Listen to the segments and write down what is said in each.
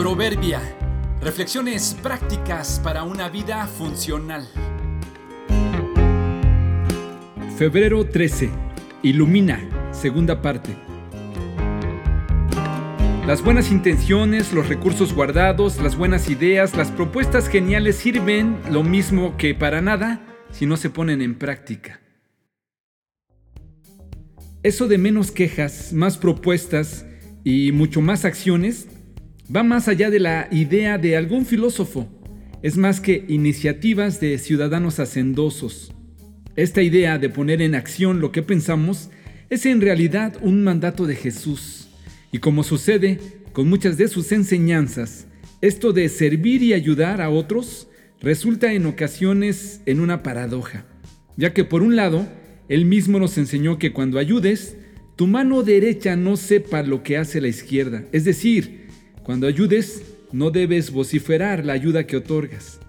Proverbia. Reflexiones prácticas para una vida funcional. Febrero 13. Ilumina. Segunda parte. Las buenas intenciones, los recursos guardados, las buenas ideas, las propuestas geniales sirven lo mismo que para nada si no se ponen en práctica. Eso de menos quejas, más propuestas y mucho más acciones va más allá de la idea de algún filósofo. Es más que iniciativas de ciudadanos hacendosos. Esta idea de poner en acción lo que pensamos es en realidad un mandato de Jesús. Y como sucede con muchas de sus enseñanzas, esto de servir y ayudar a otros resulta en ocasiones en una paradoja, ya que por un lado, él mismo nos enseñó que cuando ayudes, tu mano derecha no sepa lo que hace la izquierda, es decir, cuando ayudes, no debes vociferar la ayuda que otorgas.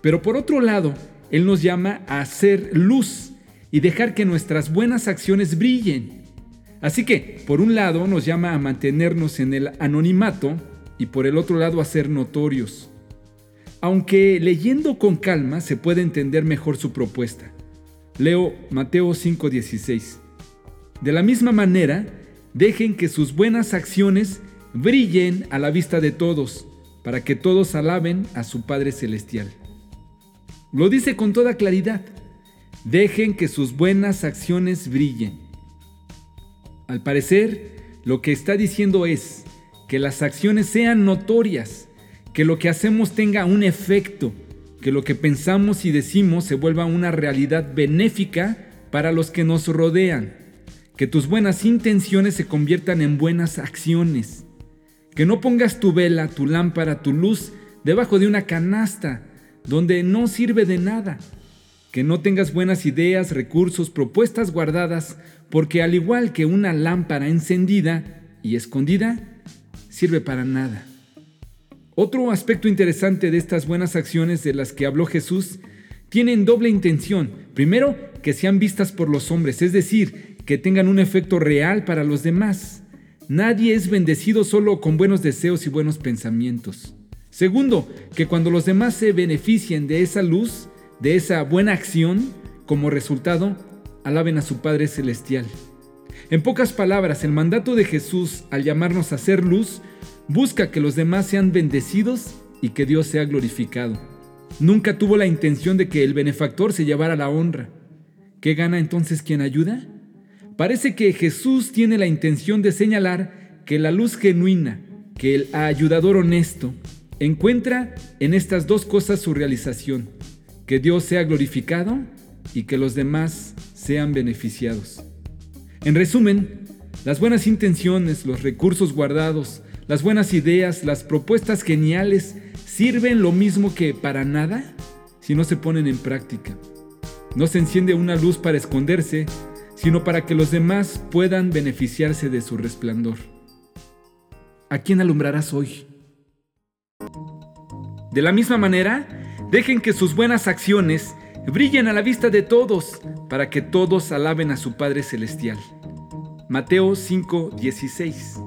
Pero por otro lado, Él nos llama a hacer luz y dejar que nuestras buenas acciones brillen. Así que, por un lado, nos llama a mantenernos en el anonimato y por el otro lado a ser notorios. Aunque leyendo con calma se puede entender mejor su propuesta. Leo Mateo 5:16. De la misma manera, dejen que sus buenas acciones brillen a la vista de todos, para que todos alaben a su Padre Celestial. Lo dice con toda claridad. Dejen que sus buenas acciones brillen. Al parecer, lo que está diciendo es que las acciones sean notorias, que lo que hacemos tenga un efecto, que lo que pensamos y decimos se vuelva una realidad benéfica para los que nos rodean, que tus buenas intenciones se conviertan en buenas acciones que no pongas tu vela, tu lámpara, tu luz debajo de una canasta donde no sirve de nada. Que no tengas buenas ideas, recursos, propuestas guardadas, porque al igual que una lámpara encendida y escondida, sirve para nada. Otro aspecto interesante de estas buenas acciones de las que habló Jesús tienen doble intención. Primero, que sean vistas por los hombres, es decir, que tengan un efecto real para los demás. Nadie es bendecido solo con buenos deseos y buenos pensamientos. Segundo, que cuando los demás se beneficien de esa luz, de esa buena acción, como resultado, alaben a su Padre Celestial. En pocas palabras, el mandato de Jesús al llamarnos a ser luz busca que los demás sean bendecidos y que Dios sea glorificado. Nunca tuvo la intención de que el benefactor se llevara la honra. ¿Qué gana entonces quien ayuda? Parece que Jesús tiene la intención de señalar que la luz genuina, que el ayudador honesto, encuentra en estas dos cosas su realización, que Dios sea glorificado y que los demás sean beneficiados. En resumen, las buenas intenciones, los recursos guardados, las buenas ideas, las propuestas geniales sirven lo mismo que para nada si no se ponen en práctica. No se enciende una luz para esconderse, sino para que los demás puedan beneficiarse de su resplandor. ¿A quién alumbrarás hoy? De la misma manera, dejen que sus buenas acciones brillen a la vista de todos, para que todos alaben a su Padre Celestial. Mateo 5:16